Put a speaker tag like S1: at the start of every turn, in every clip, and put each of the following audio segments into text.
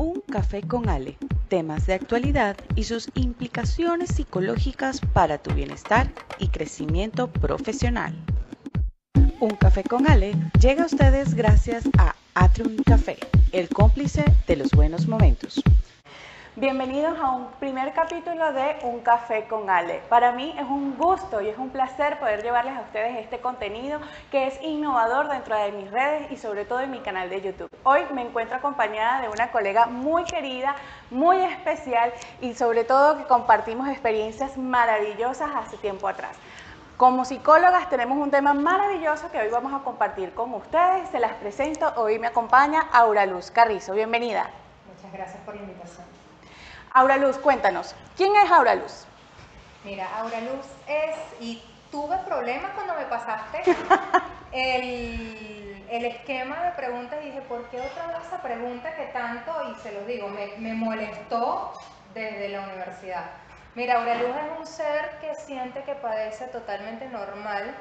S1: Un café con Ale, temas de actualidad y sus implicaciones psicológicas para tu bienestar y crecimiento profesional. Un café con Ale llega a ustedes gracias a Atrium Café, el cómplice de los buenos momentos.
S2: Bienvenidos a un primer capítulo de Un Café con Ale. Para mí es un gusto y es un placer poder llevarles a ustedes este contenido que es innovador dentro de mis redes y sobre todo en mi canal de YouTube. Hoy me encuentro acompañada de una colega muy querida, muy especial y sobre todo que compartimos experiencias maravillosas hace tiempo atrás. Como psicólogas tenemos un tema maravilloso que hoy vamos a compartir con ustedes. Se las presento. Hoy me acompaña Aura Luz Carrizo. Bienvenida.
S3: Muchas gracias por la invitación.
S2: Aura Luz, cuéntanos, ¿quién es Aura Luz?
S3: Mira, Aura Luz es, y tuve problemas cuando me pasaste el, esquema de preguntas y dije, ¿por qué otra vez esa pregunta que tanto, y se los digo, me, molestó desde la universidad? Mira, Aura Luz es un ser que siente que padece totalmente normal,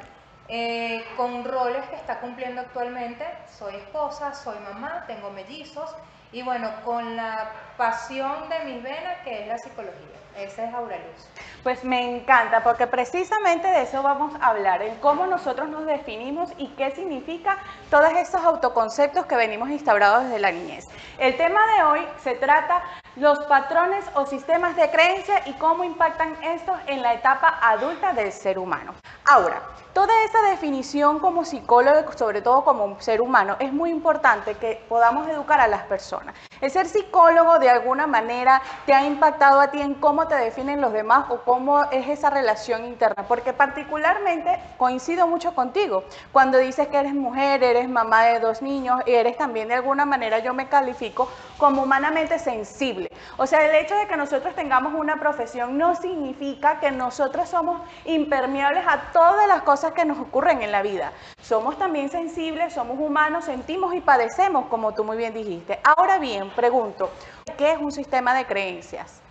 S3: eh, con roles que está cumpliendo actualmente. Soy esposa, soy mamá, tengo mellizos y bueno, con la pasión de mis venas que es la psicología. Esa es Aureluz.
S2: Pues me encanta porque precisamente de eso vamos a hablar, en cómo nosotros nos definimos y qué significa todos esos autoconceptos que venimos instaurados desde la niñez. El tema de hoy se trata los patrones o sistemas de creencia y cómo impactan estos en la etapa adulta del ser humano. Ahora, toda esa definición como psicólogo, sobre todo como ser humano, es muy importante que podamos educar a las personas. El ser psicólogo de alguna manera te ha impactado a ti en cómo te definen los demás o cómo es esa relación interna, porque particularmente coincido mucho contigo. Cuando dices que eres mujer, eres mamá de dos niños, y eres también de alguna manera, yo me califico como humanamente sensible. O sea, el hecho de que nosotros tengamos una profesión no significa que nosotros somos impermeables a todas las cosas que nos ocurren en la vida. Somos también sensibles, somos humanos, sentimos y padecemos, como tú muy bien dijiste. Ahora bien, pregunto, ¿qué es un sistema de creencias?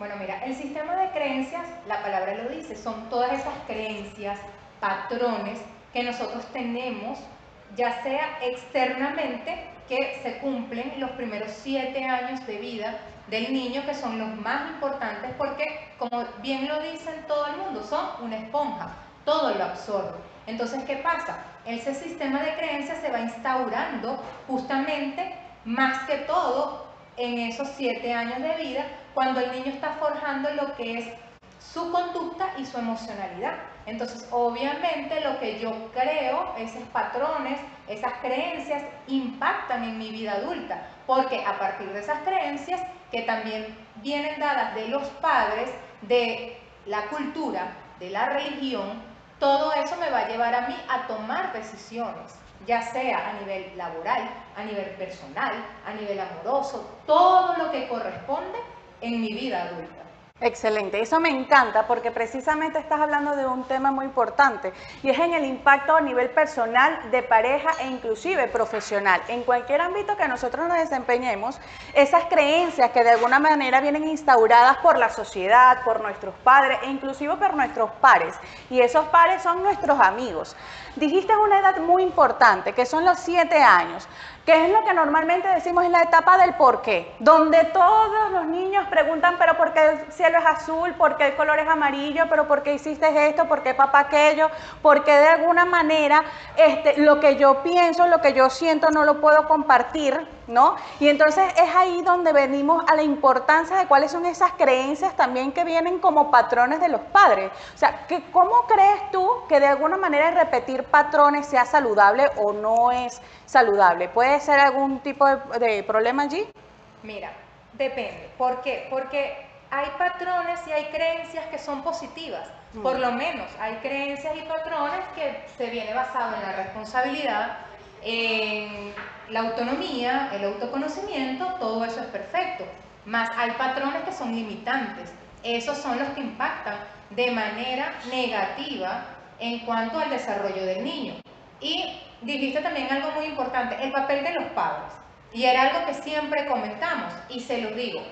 S3: Bueno, mira, el sistema de creencias, la palabra lo dice, son todas esas creencias, patrones que nosotros tenemos, ya sea externamente, que se cumplen los primeros siete años de vida del niño, que son los más importantes porque, como bien lo dicen todo el mundo, son una esponja todo lo absorbe. Entonces, ¿qué pasa? Ese sistema de creencias se va instaurando justamente más que todo en esos siete años de vida, cuando el niño está forjando lo que es su conducta y su emocionalidad. Entonces, obviamente lo que yo creo, esos patrones, esas creencias impactan en mi vida adulta, porque a partir de esas creencias, que también vienen dadas de los padres, de la cultura, de la religión, todo eso me va a llevar a mí a tomar decisiones, ya sea a nivel laboral, a nivel personal, a nivel amoroso, todo lo que corresponde en mi vida adulta.
S2: Excelente, eso me encanta porque precisamente estás hablando de un tema muy importante y es en el impacto a nivel personal, de pareja e inclusive profesional. En cualquier ámbito que nosotros nos desempeñemos, esas creencias que de alguna manera vienen instauradas por la sociedad, por nuestros padres e inclusive por nuestros pares y esos pares son nuestros amigos. Dijiste una edad muy importante que son los siete años que es lo que normalmente decimos en la etapa del por qué, donde todos los niños preguntan, pero ¿por qué el cielo es azul? ¿Por qué el color es amarillo? ¿Pero por qué hiciste esto? ¿Por qué papá aquello? Porque de alguna manera este, lo que yo pienso, lo que yo siento no lo puedo compartir, ¿no? Y entonces es ahí donde venimos a la importancia de cuáles son esas creencias también que vienen como patrones de los padres. O sea, que ¿cómo crees tú que de alguna manera repetir patrones sea saludable o no es saludable? ¿Puede ser algún tipo de, problema allí?
S3: Mira, depende. ¿Por qué? Porque hay patrones y hay creencias que son positivas. Mm. Por lo menos hay creencias y patrones que se viene basado en la responsabilidad, en la autonomía, el autoconocimiento, todo eso es perfecto. Más hay patrones que son limitantes. Esos son los que impactan de manera negativa en cuanto al desarrollo del niño. Y dijiste también algo muy importante, el papel de los padres. Y era algo que siempre comentamos y se lo digo.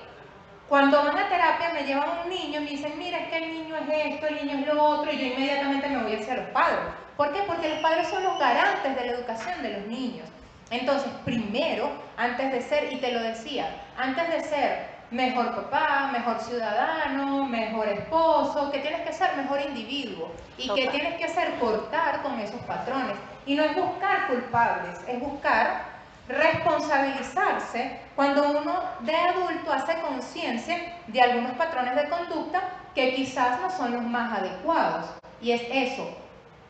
S3: Cuando van a terapia me llevan un niño y me dicen, mira, es que el niño es esto, el niño es lo otro, y yo inmediatamente me voy hacia los padres. ¿Por qué? Porque los padres son los garantes de la educación de los niños. Entonces, primero, antes de ser, y te lo decía, antes de ser mejor papá, mejor ciudadano, mejor esposo, que tienes que ser mejor individuo y que tienes que hacer cortar con esos patrones. Y no es buscar culpables, es buscar responsabilizarse cuando uno de adulto hace conciencia de algunos patrones de conducta que quizás no son los más adecuados. Y es eso,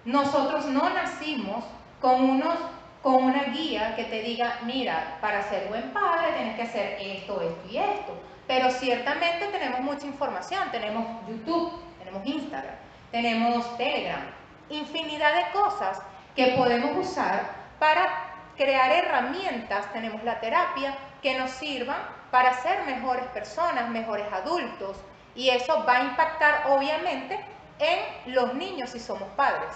S3: nosotros no nacimos con unos con una guía que te diga, mira, para ser buen padre tienes que hacer esto, esto y esto. Pero ciertamente tenemos mucha información, tenemos YouTube, tenemos Instagram, tenemos Telegram, infinidad de cosas que podemos usar para crear herramientas, tenemos la terapia, que nos sirvan para ser mejores personas, mejores adultos. Y eso va a impactar obviamente en los niños si somos padres.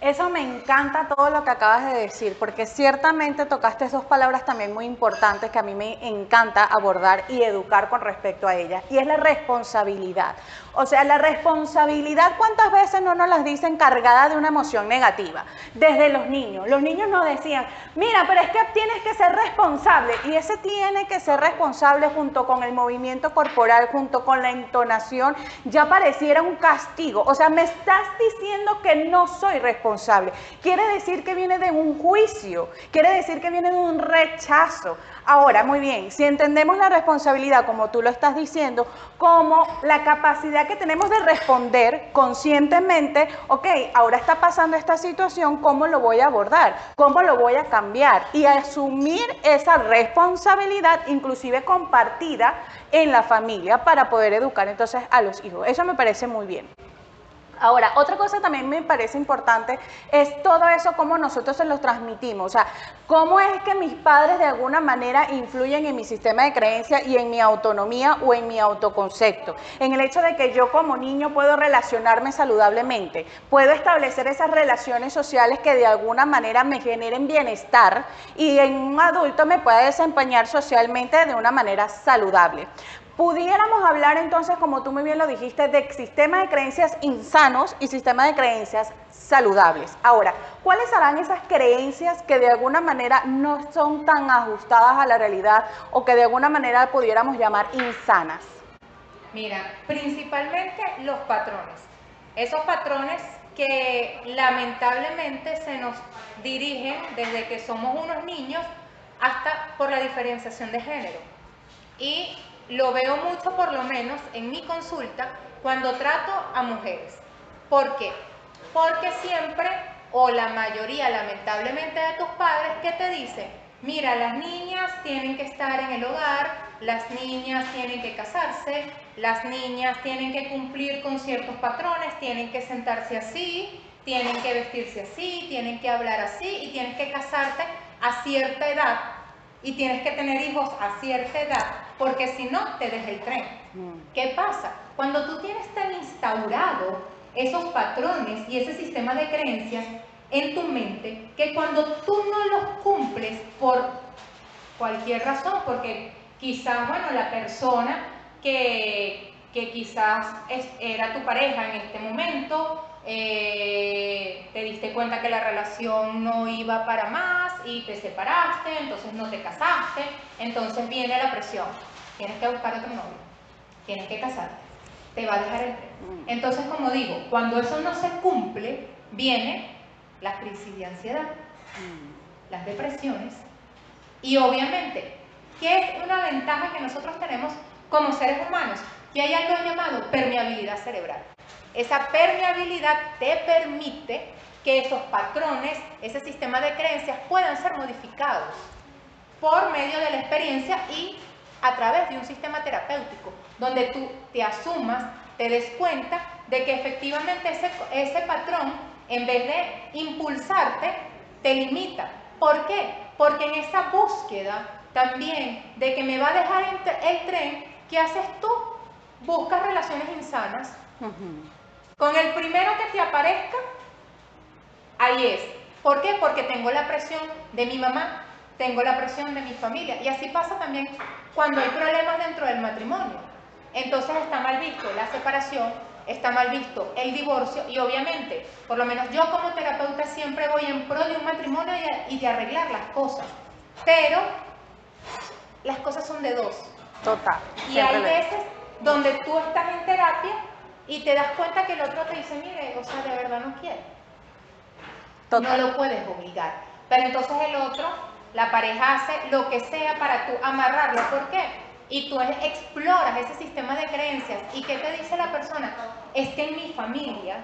S2: Eso me encanta todo lo que acabas de decir, porque ciertamente tocaste dos palabras también muy importantes que a mí me encanta abordar y educar con respecto a ellas, y es la responsabilidad. O sea, la responsabilidad, ¿cuántas veces no nos las dicen cargada de una emoción negativa? Desde los niños. Los niños nos decían, mira, pero es que tienes que ser responsable, y ese tiene que ser responsable junto con el movimiento corporal, junto con la entonación, ya pareciera un castigo. O sea, me estás diciendo que no soy responsable. Quiere decir que viene de un juicio, quiere decir que viene de un rechazo. Ahora, muy bien, si entendemos la responsabilidad, como tú lo estás diciendo, como la capacidad que tenemos de responder conscientemente, ok, ahora está pasando esta situación, ¿cómo lo voy a abordar? ¿Cómo lo voy a cambiar? Y asumir esa responsabilidad, inclusive compartida en la familia, para poder educar entonces a los hijos. Eso me parece muy bien. Ahora, otra cosa también me parece importante es todo eso, cómo nosotros se los transmitimos. O sea, cómo es que mis padres de alguna manera influyen en mi sistema de creencia y en mi autonomía o en mi autoconcepto. En el hecho de que yo como niño puedo relacionarme saludablemente, puedo establecer esas relaciones sociales que de alguna manera me generen bienestar y en un adulto me pueda desempeñar socialmente de una manera saludable. Pudiéramos hablar entonces, como tú muy bien lo dijiste, de sistemas de creencias insanos y sistemas de creencias saludables. Ahora, ¿cuáles serán esas creencias que de alguna manera no son tan ajustadas a la realidad o que de alguna manera pudiéramos llamar insanas?
S3: Mira, principalmente los patrones. Esos patrones que lamentablemente se nos dirigen desde que somos unos niños hasta por la diferenciación de género. Y lo veo mucho por lo menos en mi consulta cuando trato a mujeres. ¿Por qué? Porque siempre, o la mayoría lamentablemente de tus padres, que te dicen, mira, las niñas tienen que estar en el hogar, las niñas tienen que casarse, las niñas tienen que cumplir con ciertos patrones, tienen que sentarse así, tienen que vestirse así, tienen que hablar así y tienes que casarte a cierta edad y tienes que tener hijos a cierta edad, porque si no, te deja el tren. Mm. ¿Qué pasa? Cuando tú tienes tan instaurado esos patrones y ese sistema de creencias en tu mente, que cuando tú no los cumples por cualquier razón, porque quizás, bueno, la persona que, que quizás era tu pareja en este momento, eh, te diste cuenta que la relación no iba para más y te separaste, entonces no te casaste, entonces viene la presión, tienes que buscar otro novio, tienes que casarte, te va a dejar el tren. Mm. Entonces, como digo, cuando eso no se cumple, viene la crisis de ansiedad, mm. las depresiones y obviamente, ¿qué es una ventaja que nosotros tenemos como seres humanos? Que hay algo llamado permeabilidad cerebral. Esa permeabilidad te permite que esos patrones, ese sistema de creencias puedan ser modificados por medio de la experiencia y a través de un sistema terapéutico, donde tú te asumas, te des cuenta de que efectivamente ese, ese patrón, en vez de impulsarte, te limita. ¿Por qué? Porque en esa búsqueda también de que me va a dejar el tren, ¿qué haces tú? Buscas relaciones insanas. Con el primero que te aparezca, ahí es. ¿Por qué? Porque tengo la presión de mi mamá, tengo la presión de mi familia. Y así pasa también cuando hay problemas dentro del matrimonio. Entonces está mal visto la separación, está mal visto el divorcio y obviamente, por lo menos yo como terapeuta siempre voy en pro de un matrimonio y de arreglar las cosas. pero las cosas son de dos.
S2: Total.
S3: Y hay veces donde tú estás en terapia y te das cuenta que el otro te dice, mire, o sea, de verdad no quiere. No lo puedes obligar. Pero entonces el otro, la pareja hace lo que sea para tú amarrarlo. ¿Por qué? Y tú exploras ese sistema de creencias. ¿Y qué te dice la persona? Es que en mi familia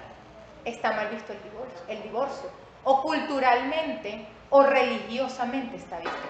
S3: está mal visto el divorcio. El divorcio. O culturalmente o religiosamente está visto.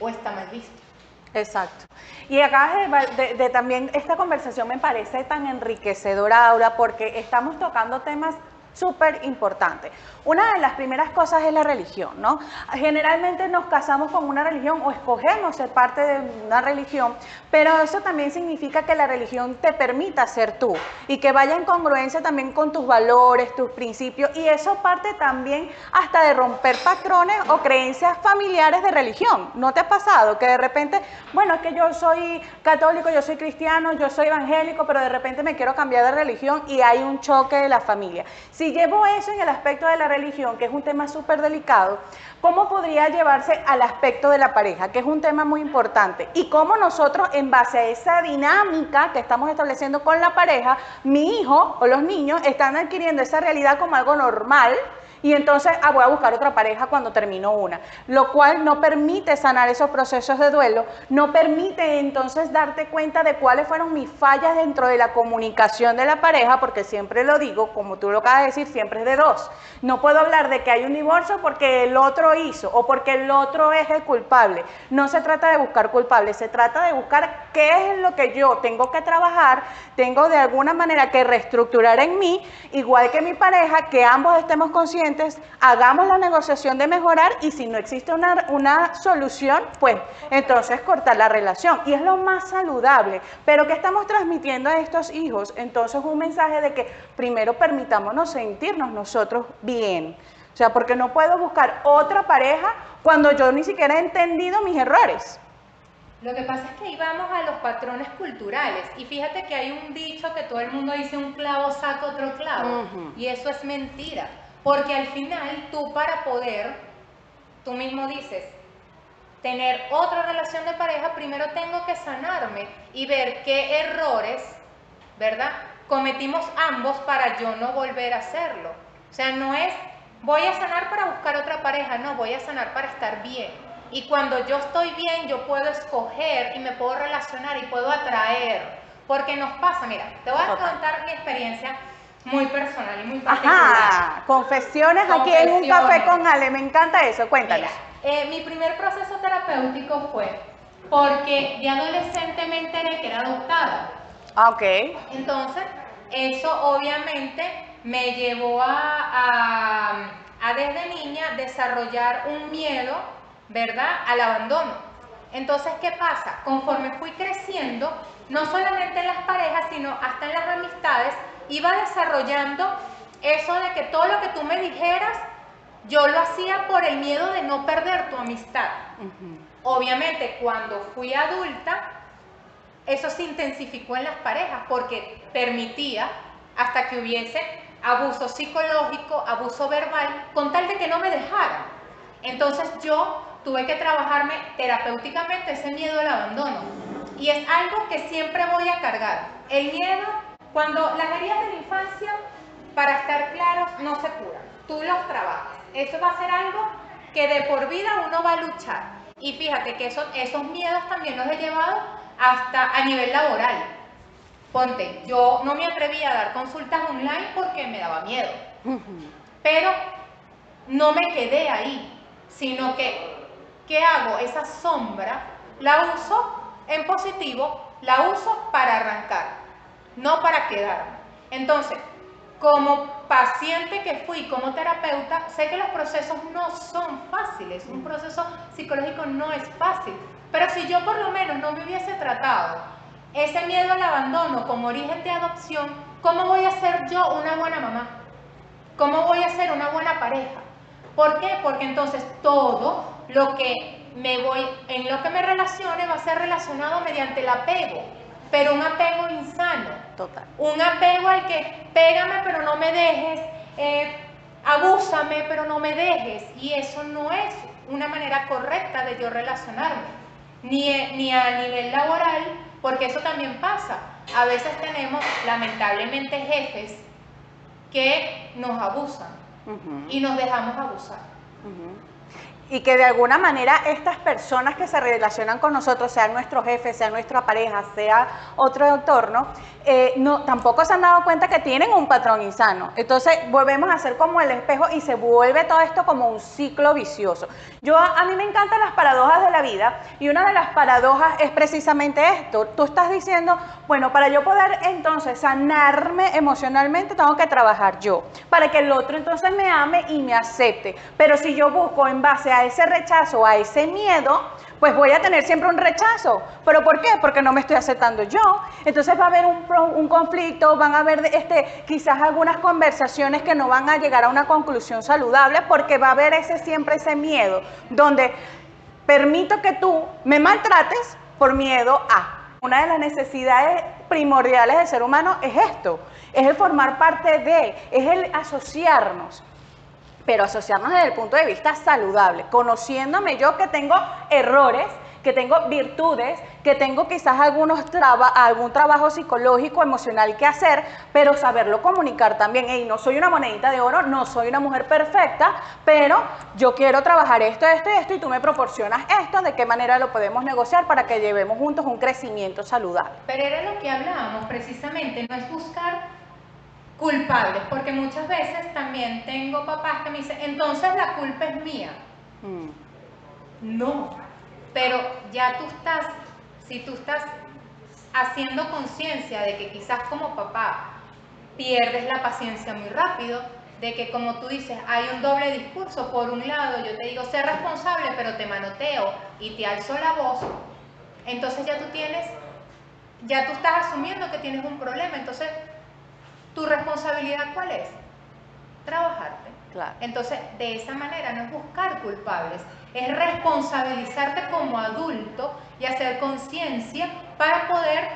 S3: O está mal visto.
S2: Exacto. Y acá de, también, esta conversación me parece tan enriquecedora, ahora porque estamos tocando temas súper importante. Una de las primeras cosas es la religión, ¿no? Generalmente nos casamos con una religión o escogemos ser parte de una religión, pero eso también significa que la religión te permita ser tú y que vaya en congruencia también con tus valores, tus principios, y eso parte también hasta de romper patrones o creencias familiares de religión. ¿No te ha pasado que de repente, bueno, es que yo soy católico, yo soy cristiano, yo soy evangélico, pero de repente me quiero cambiar de religión y hay un choque de la familia? Si llevo eso en el aspecto de la religión, que es un tema súper delicado, ¿cómo podría llevarse al aspecto de la pareja, que es un tema muy importante? Y cómo nosotros, en base a esa dinámica que estamos estableciendo con la pareja, mi hijo o los niños están adquiriendo esa realidad como algo normal y entonces ah, voy a buscar otra pareja cuando termino una, lo cual no permite sanar esos procesos de duelo, no permite entonces darte cuenta de cuáles fueron mis fallas dentro de la comunicación de la pareja, porque siempre lo digo, como tú lo acabas de decir, siempre es de dos. No puedo hablar de que hay un divorcio porque el otro hizo o porque el otro es el culpable. No se trata de buscar culpables, se trata de buscar qué es lo que yo tengo que trabajar, tengo de alguna manera que reestructurar en mí, igual que mi pareja, que ambos estemos conscientes hagamos la negociación de mejorar y si no existe una, una solución, pues entonces cortar la relación. Y es lo más saludable. Pero ¿qué estamos transmitiendo a estos hijos? Entonces un mensaje de que primero permitámonos sentirnos nosotros bien. O sea, porque no puedo buscar otra pareja cuando yo ni siquiera he entendido mis errores.
S3: Lo que pasa es que ahí vamos a los patrones culturales y fíjate que hay un dicho que todo el mundo dice un clavo saca otro clavo y eso es mentira. Porque al final tú para poder, tú mismo dices, tener otra relación de pareja, primero tengo que sanarme y ver qué errores, ¿verdad? Cometimos ambos para yo no volver a hacerlo. O sea, no es voy a sanar para buscar otra pareja, no, voy a sanar para estar bien. Y cuando yo estoy bien, yo puedo escoger y me puedo relacionar y puedo atraer. Porque nos pasa, mira, te voy a contar mi experiencia muy personal y muy particular. Ajá,
S2: confesiones, aquí en un café con Ale, me encanta eso, cuéntanos.
S3: Eh, mi primer proceso terapéutico fue porque de adolescente me enteré que era adoptada.
S2: Ah, ok.
S3: Entonces, eso obviamente me llevó a, a desde niña desarrollar un miedo, ¿verdad?, al abandono. Entonces, ¿qué pasa? Conforme fui creciendo, no solamente en las parejas, sino hasta en las amistades, iba desarrollando eso de que todo lo que tú me dijeras, yo lo hacía por el miedo de no perder tu amistad. Obviamente, cuando fui adulta, eso se intensificó en las parejas porque permitía hasta que hubiese abuso psicológico, abuso verbal, con tal de que no me dejaran. Entonces yo tuve que trabajarme terapéuticamente ese miedo al abandono. Y es algo que siempre voy a cargar. El miedo cuando las heridas de la infancia, para estar claros, no se curan. Tú los trabajas. Eso va a ser algo que de por vida uno va a luchar. Y fíjate que esos, esos miedos también los he llevado hasta a nivel laboral. Ponte, yo no me atrevía a dar consultas online porque me daba miedo. Pero no me quedé ahí, sino que, ¿qué hago? Esa sombra la uso en positivo, la uso para arrancar no para quedarme. Entonces, como paciente que fui, como terapeuta, sé que los procesos no son fáciles, un proceso psicológico no es fácil, pero si yo por lo menos no me hubiese tratado ese miedo al abandono como origen de adopción, ¿cómo voy a ser yo una buena mamá? ¿Cómo voy a ser una buena pareja? ¿Por qué? Porque entonces todo lo que me voy, en lo que me relacione va a ser relacionado mediante el apego pero un apego insano.
S2: Total.
S3: Un apego al que pégame pero no me dejes, eh, abúsame pero no me dejes. Y eso no es una manera correcta de yo relacionarme, ni, ni a nivel laboral, porque eso también pasa. A veces tenemos lamentablemente jefes que nos abusan y nos dejamos abusar
S2: y que de alguna manera estas personas que se relacionan con nosotros, sea nuestro jefe, sea nuestra pareja, sea otro entorno, eh, no, tampoco se han dado cuenta que tienen un patrón insano. Entonces volvemos a ser como el espejo y se vuelve todo esto como un ciclo vicioso. Yo a mí me encantan las paradojas de la vida y una de las paradojas es precisamente esto. Tú estás diciendo, bueno, para yo poder entonces sanarme emocionalmente tengo que trabajar yo, para que el otro entonces me ame y me acepte. Pero si yo busco en base a a ese rechazo, a ese miedo, pues voy a tener siempre un rechazo. ¿Pero por qué? Porque no me estoy aceptando yo. Entonces va a haber un, conflicto, van a haber este, quizás algunas conversaciones que no van a llegar a una conclusión saludable porque va a haber ese siempre ese miedo, donde permito que tú me maltrates por miedo a. Una de las necesidades primordiales del ser humano es esto, es el formar parte de, es el asociarnos pero asociarnos desde el punto de vista saludable, conociéndome yo que tengo errores, que tengo virtudes, que tengo quizás algunos algún trabajo psicológico, emocional que hacer, pero saberlo comunicar también. Hey, no soy una monedita de oro, no soy una mujer perfecta, pero yo quiero trabajar esto, esto y esto, y tú me proporcionas esto, de qué manera lo podemos negociar para que llevemos juntos un crecimiento saludable.
S3: Pero era lo que hablábamos precisamente, no es buscar culpables, porque muchas veces también tengo papás que me dicen, entonces la culpa es mía. Mm. No, pero ya tú estás, si tú estás haciendo conciencia de que quizás como papá pierdes la paciencia muy rápido, de que como tú dices, hay un doble discurso, por un lado yo te digo, sé responsable, pero te manoteo y te alzo la voz, entonces ya tú tienes, ya tú estás asumiendo que tienes un problema, entonces ¿Tu responsabilidad cuál es? Trabajarte. Entonces, de esa manera no es buscar culpables, es responsabilizarte como adulto y hacer conciencia para poder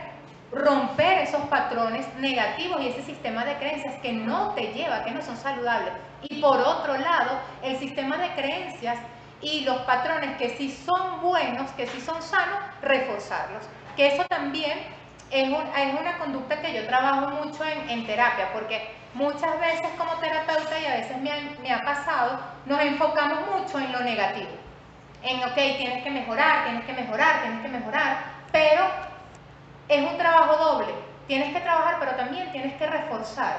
S3: romper esos patrones negativos y ese sistema de creencias que no te lleva, que no son saludables. Y por otro lado, el sistema de creencias y los patrones que sí son buenos, que sí son sanos, reforzarlos. Que eso también es, una conducta que yo trabajo mucho en, terapia, porque muchas veces como terapeuta y a veces me ha, me ha pasado, nos enfocamos mucho en lo negativo. En, ok, tienes que mejorar, tienes que mejorar, tienes que mejorar, pero es un trabajo doble. Tienes que trabajar, pero también tienes que reforzar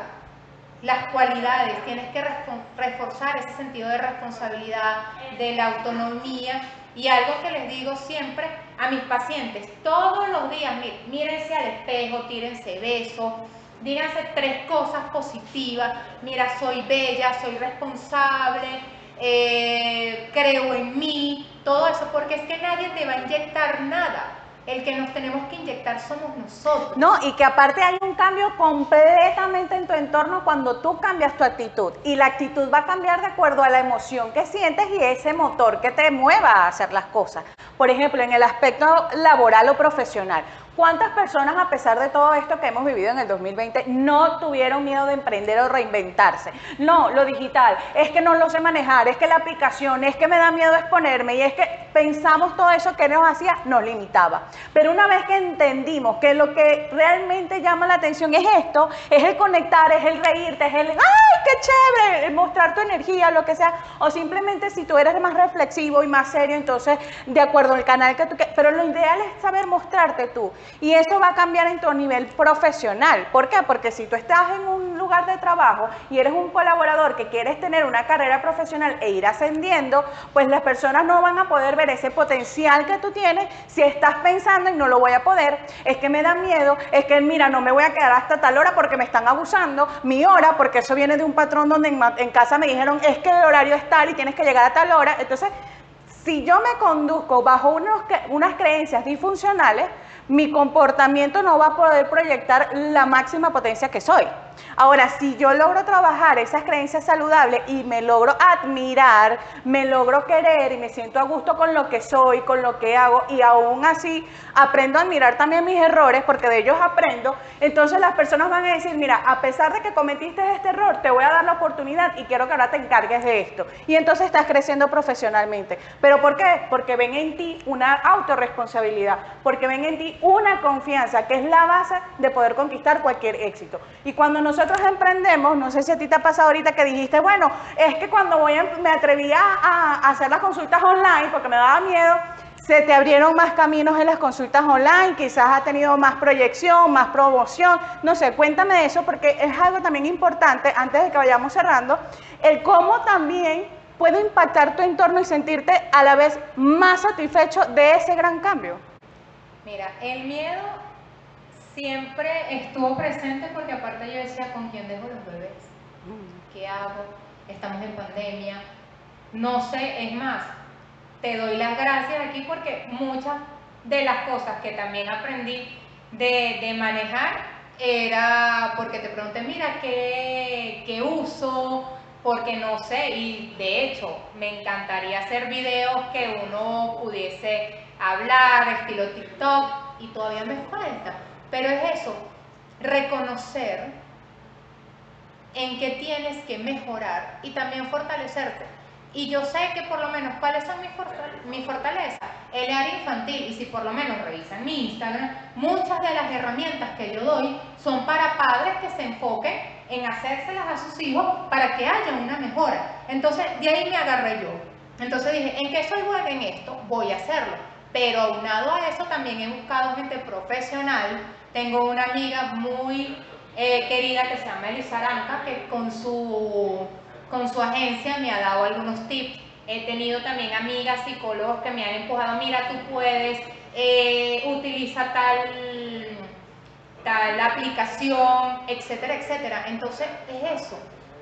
S3: las cualidades, tienes que reforzar ese sentido de responsabilidad, de la autonomía y algo que les digo siempre a mis pacientes, todos los días, mírense al espejo, tírense besos, díganse tres cosas positivas, mira, soy bella, soy responsable, eh, creo en mí, todo eso, porque es que nadie te va a inyectar nada el que nos tenemos que inyectar somos nosotros.
S2: No, y que aparte hay un cambio completamente en tu entorno cuando tú cambias tu actitud. Y la actitud va a cambiar de acuerdo a la emoción que sientes y ese motor que te mueva a hacer las cosas. Por ejemplo, en el aspecto laboral o profesional. ¿Cuántas personas, a pesar de todo esto que hemos vivido en el 2020, no tuvieron miedo de emprender o reinventarse? No, lo digital, es que no lo sé manejar, es que la aplicación, es que me da miedo exponerme y es que pensamos todo eso que nos hacía, nos limitaba. Pero una vez que entendimos que lo que realmente llama la atención es esto, es el conectar, es el reírte, es el, ¡ay, qué chévere! Mostrar tu energía, lo que sea, o simplemente si tú eres más reflexivo y más serio, entonces, de acuerdo al canal que tú quieres, pero lo ideal es saber mostrarte tú. Y eso va a cambiar en tu nivel profesional. ¿Por qué? Porque si tú estás en un lugar de trabajo y eres un colaborador que quieres tener una carrera profesional e ir ascendiendo, pues las personas no van a poder ver ese potencial que tú tienes si estás pensando y no lo voy a poder, es que me da miedo, es que mira, no me voy a quedar hasta tal hora porque me están abusando, mi hora, porque eso viene de un patrón donde en, casa me dijeron es que el horario es tal y tienes que llegar a tal hora. Entonces, si yo me conduzco bajo unos, unas creencias disfuncionales, mi comportamiento no va a poder proyectar la máxima potencia que soy. Ahora, si yo logro trabajar esas creencias saludables y me logro admirar, me logro querer y me siento a gusto con lo que soy, con lo que hago y aún así aprendo a admirar también mis errores porque de ellos aprendo, entonces las personas van a decir, mira, a pesar de que cometiste este error, te voy a dar la oportunidad y quiero que ahora te encargues de esto. Y entonces estás creciendo profesionalmente. ¿Pero por qué? Porque ven en ti una autorresponsabilidad, porque ven en ti una confianza, que es la base de poder conquistar cualquier éxito. Y cuando nosotros emprendemos, no sé si a ti te ha pasado ahorita que dijiste, bueno, es que cuando voy me atrevía a hacer las consultas online porque me daba miedo, se te abrieron más caminos en las consultas online, quizás ha tenido más proyección, más promoción, no sé, cuéntame de eso porque es algo también importante antes de que vayamos cerrando, el cómo también puede impactar tu entorno y sentirte a la vez más satisfecho de ese gran cambio.
S3: Mira, el miedo siempre estuvo presente porque aparte yo decía, ¿con quién dejo los bebés? ¿Qué hago? Estamos en pandemia. No sé, es más, te doy las gracias aquí porque muchas de las cosas que también aprendí de, manejar era porque te pregunté, mira, ¿qué, ¿qué, uso? Porque no sé, y de hecho me encantaría hacer videos que uno pudiese hablar, estilo TikTok, y todavía me falta. Pero es eso, reconocer en qué tienes que mejorar y también fortalecerte. Y yo sé que por lo menos cuáles son mis, fortalezas. El área infantil, y si por lo menos revisan mi Instagram, muchas de las herramientas que yo doy son para padres que se enfoquen en hacérselas a sus hijos para que haya una mejora. Entonces, de ahí me agarré yo. Entonces dije, ¿en qué soy buena en esto? Voy a hacerlo. Pero aunado a eso también he buscado gente profesional. Tengo una amiga muy eh, querida que se llama Elisa Aranca, que con su con su agencia me ha dado algunos tips. He tenido también amigas psicólogos que me han empujado, mira, tú puedes, eh, utiliza tal, tal aplicación, etcétera, etcétera. Entonces es eso.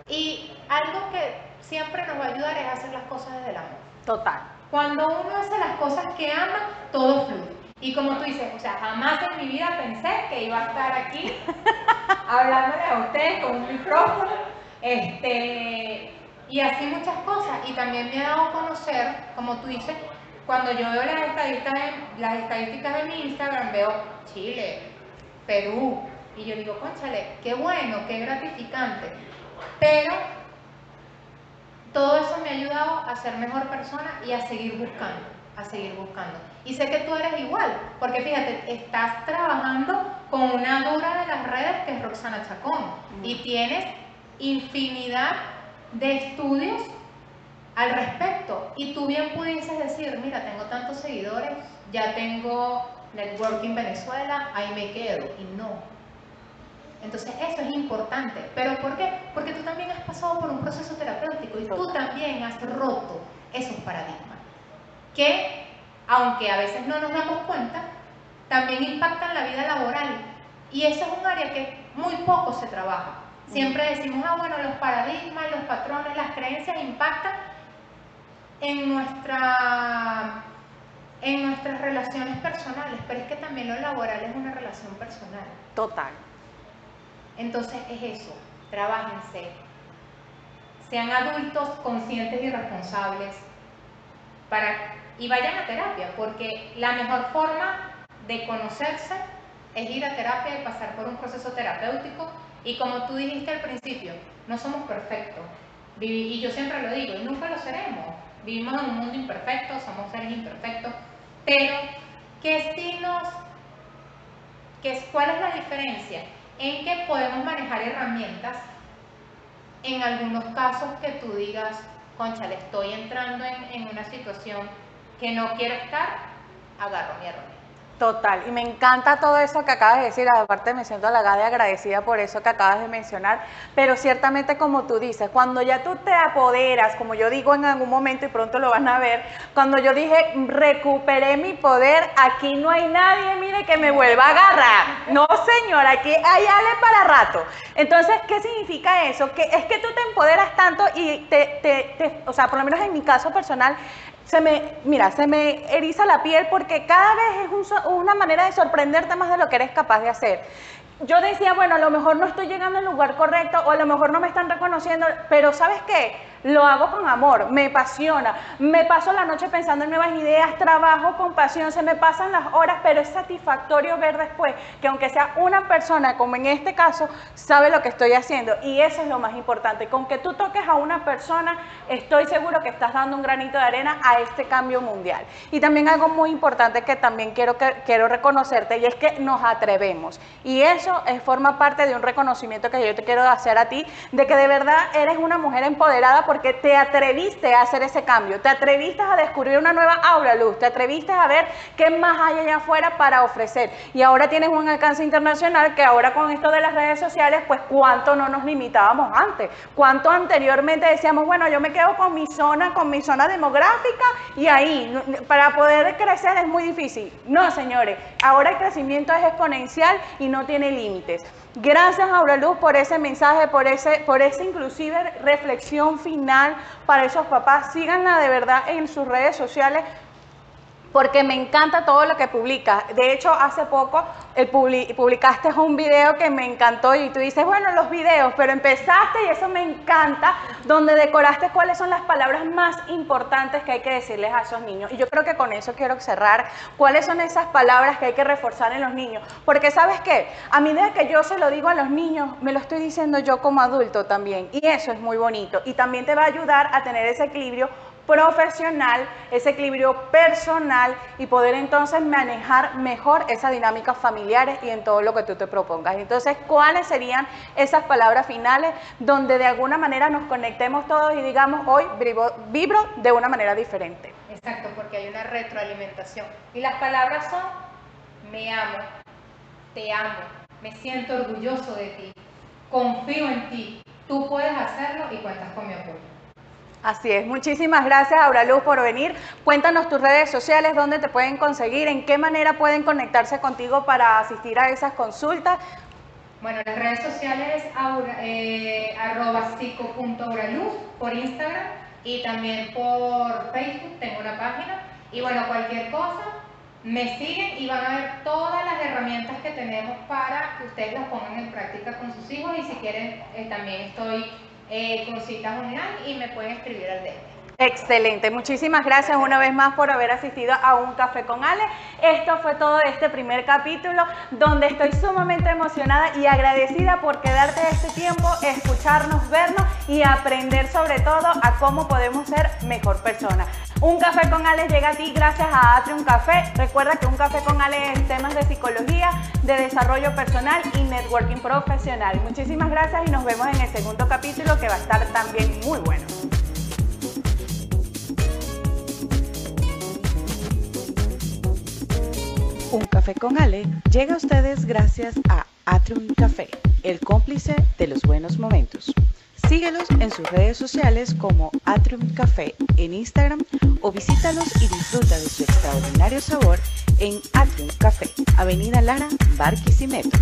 S3: Y algo que siempre nos va a ayudar es hacer las cosas desde el amor.
S2: Total.
S3: Cuando uno hace las cosas que ama, todo fluye. Y como tú dices, o sea, jamás en mi vida pensé que iba a estar aquí hablándole a ustedes con un micrófono este, y así muchas cosas. Y también me ha dado a conocer, como tú dices, cuando yo veo las estadísticas, de, las estadísticas de mi Instagram, veo Chile, Perú, y yo digo, conchale, qué bueno, qué gratificante. Pero todo eso me ha ayudado a ser mejor persona y a seguir buscando, a seguir buscando. Y sé que tú eres igual, porque fíjate, estás trabajando con una dura de las redes que es Roxana Chacón, y tienes infinidad de estudios al respecto. Y tú bien pudieses decir, mira, tengo tantos seguidores, ya tengo Networking Venezuela, ahí me quedo. Y no. Entonces eso es importante. ¿Pero por qué? Porque tú también has pasado por un proceso terapéutico y tú también has roto esos paradigmas. Que, aunque a veces no nos damos cuenta, también impactan la vida laboral. Y eso es un área que muy poco se trabaja. Siempre decimos, ah, bueno, los paradigmas, los patrones, las creencias impactan en, nuestra, en nuestras relaciones personales, pero es que también lo laboral es una relación personal.
S2: Total.
S3: Entonces es eso, trabajense, sean adultos conscientes y responsables para, y vayan a terapia, porque la mejor forma de conocerse es ir a terapia y pasar por un proceso terapéutico y como tú dijiste al principio, no somos perfectos. Y yo siempre lo digo, y nunca lo seremos. Vivimos en un mundo imperfecto, somos seres imperfectos. Pero, ¿qué sí nos... Qué, ¿Cuál es la diferencia? En que podemos manejar herramientas en algunos casos que tú digas, concha, le estoy entrando en, en una situación que no quiero estar, agarro mi herramienta.
S2: Total, y me encanta todo eso que acabas de decir, aparte me siento halagada y agradecida por eso que acabas de mencionar, pero ciertamente como tú dices, cuando ya tú te apoderas, como yo digo en algún momento y pronto lo van a ver, cuando yo dije, recuperé mi poder, aquí no hay nadie, mire, que me vuelva a agarrar. No, señor, aquí hay ale para rato. Entonces, ¿qué significa eso? Que es que tú te empoderas tanto y te, te, te o sea, por lo menos en mi caso personal, se me, mira, se me eriza la piel porque cada vez es una manera de sorprenderte más de lo que eres capaz de hacer. Yo decía, bueno, a lo mejor no estoy llegando al lugar correcto o a lo mejor no me están reconociendo, pero ¿sabes qué? Lo hago con amor, me apasiona, me paso la noche pensando en nuevas ideas, trabajo con pasión, se me pasan las horas, pero es satisfactorio ver después que aunque sea una persona, como en este caso, sabe lo que estoy haciendo y eso es lo más importante. Con que tú toques a una persona, estoy seguro que estás dando un granito de arena a este cambio mundial. Y también algo muy importante que también quiero, que, quiero reconocerte y es que nos atrevemos. Y eso es, forma parte de un reconocimiento que yo te quiero hacer a ti, de que de verdad eres una mujer empoderada porque te atreviste a hacer ese cambio, te atreviste a descubrir una nueva aula luz, te atreviste a ver qué más hay allá afuera para ofrecer. Y ahora tienes un alcance internacional que ahora con esto de las redes sociales, pues cuánto no nos limitábamos antes, cuánto anteriormente decíamos, bueno, yo me quedo con mi zona, con mi zona demográfica y ahí, para poder crecer es muy difícil. No, señores, ahora el crecimiento es exponencial y no tiene Gracias, Aura Luz, por ese mensaje, por ese, por esa inclusive reflexión final para esos papás. Síganla de verdad en sus redes sociales porque me encanta todo lo que publicas. De hecho, hace poco eh, publicaste un video que me encantó y tú dices, bueno, los videos, pero empezaste y eso me encanta, donde decoraste cuáles son las palabras más importantes que hay que decirles a esos niños. Y yo creo que con eso quiero cerrar, cuáles son esas palabras que hay que reforzar en los niños. Porque sabes qué, a medida que yo se lo digo a los niños, me lo estoy diciendo yo como adulto también. Y eso es muy bonito. Y también te va a ayudar a tener ese equilibrio profesional, ese equilibrio personal y poder entonces manejar mejor esas dinámicas familiares y en todo lo que tú te propongas. Entonces, ¿cuáles serían esas palabras finales donde de alguna manera nos conectemos todos y digamos hoy vibro, de una manera diferente?
S3: Exacto, porque hay una retroalimentación. Y las palabras son, me amo, te amo, me siento orgulloso de ti, confío en ti, tú puedes hacerlo y cuentas con mi apoyo.
S2: Así es, muchísimas gracias Aura Luz por venir. Cuéntanos tus redes sociales, dónde te pueden conseguir, en qué manera pueden conectarse contigo para asistir a esas consultas.
S3: Bueno, las redes sociales aura, eh, arroba por Instagram y también por Facebook, tengo una página. Y bueno, cualquier cosa, me siguen y van a ver todas las herramientas que tenemos para que ustedes las pongan en práctica con sus hijos y si quieren eh, también estoy eh, con online y me pueden escribir al DM.
S2: Excelente, muchísimas gracias una vez más por haber asistido a Un Café con Ale. Esto fue todo este primer capítulo donde estoy sumamente emocionada y agradecida por quedarte este tiempo, escucharnos, vernos y aprender sobre todo a cómo podemos ser mejor personas. Un café con Ale llega a ti gracias a Atrium Café. Recuerda que un café con Ale es temas de psicología, de desarrollo personal y networking profesional. Muchísimas gracias y nos vemos en el segundo capítulo que va a estar también muy bueno.
S1: Un café con Ale llega a ustedes gracias a Atrium Café, el cómplice de los buenos momentos. Síguelos en sus redes sociales como Atrium Café en Instagram o visítalos y disfruta de su extraordinario sabor en Atrium Café, Avenida Lara, Barquisimeto.